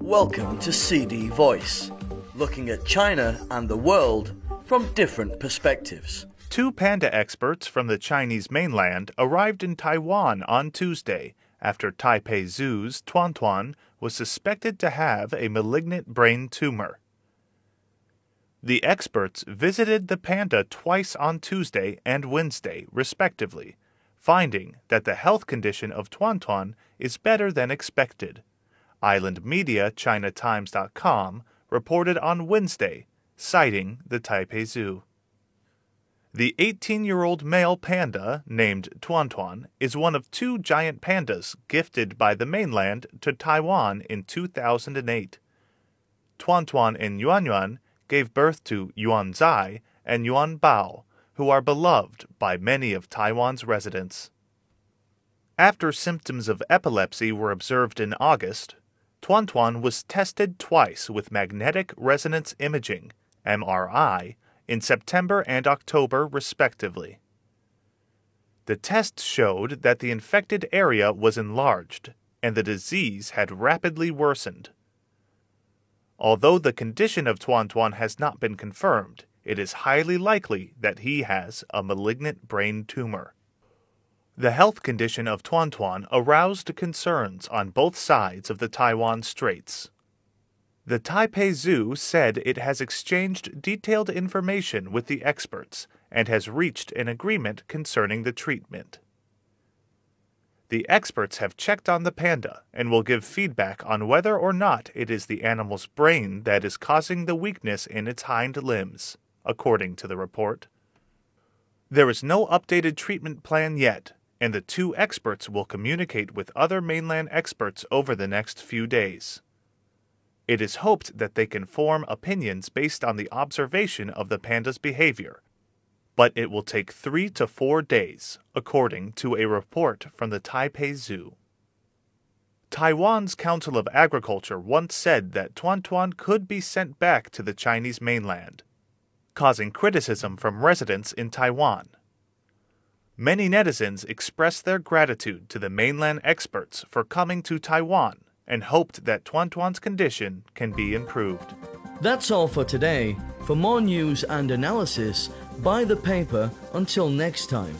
Welcome to CD Voice, looking at China and the world from different perspectives. Two panda experts from the Chinese mainland arrived in Taiwan on Tuesday after Taipei Zoo's Tuan Tuan was suspected to have a malignant brain tumor. The experts visited the panda twice on Tuesday and Wednesday, respectively, finding that the health condition of Tuan Tuan is better than expected. Island media ChinaTimes.com reported on Wednesday, citing the Taipei Zoo. The 18 year old male panda, named Tuan Tuan, is one of two giant pandas gifted by the mainland to Taiwan in 2008. Tuan Tuan and Yuan Yuan gave birth to Yuan Zai and Yuan Bao, who are beloved by many of Taiwan's residents. After symptoms of epilepsy were observed in August, Tuan Tuan was tested twice with magnetic resonance imaging, MRI, in September and October, respectively. The tests showed that the infected area was enlarged and the disease had rapidly worsened. Although the condition of Tuan Tuan has not been confirmed, it is highly likely that he has a malignant brain tumor. The health condition of Tuan Tuan aroused concerns on both sides of the Taiwan Straits. The Taipei Zoo said it has exchanged detailed information with the experts and has reached an agreement concerning the treatment. The experts have checked on the panda and will give feedback on whether or not it is the animal's brain that is causing the weakness in its hind limbs, according to the report. There is no updated treatment plan yet, and the two experts will communicate with other mainland experts over the next few days. It is hoped that they can form opinions based on the observation of the panda's behavior, but it will take three to four days, according to a report from the Taipei Zoo. Taiwan's Council of Agriculture once said that Tuan Tuan could be sent back to the Chinese mainland, causing criticism from residents in Taiwan. Many netizens expressed their gratitude to the mainland experts for coming to Taiwan and hoped that Tuan Tuan's condition can be improved. That's all for today. For more news and analysis, buy the paper until next time.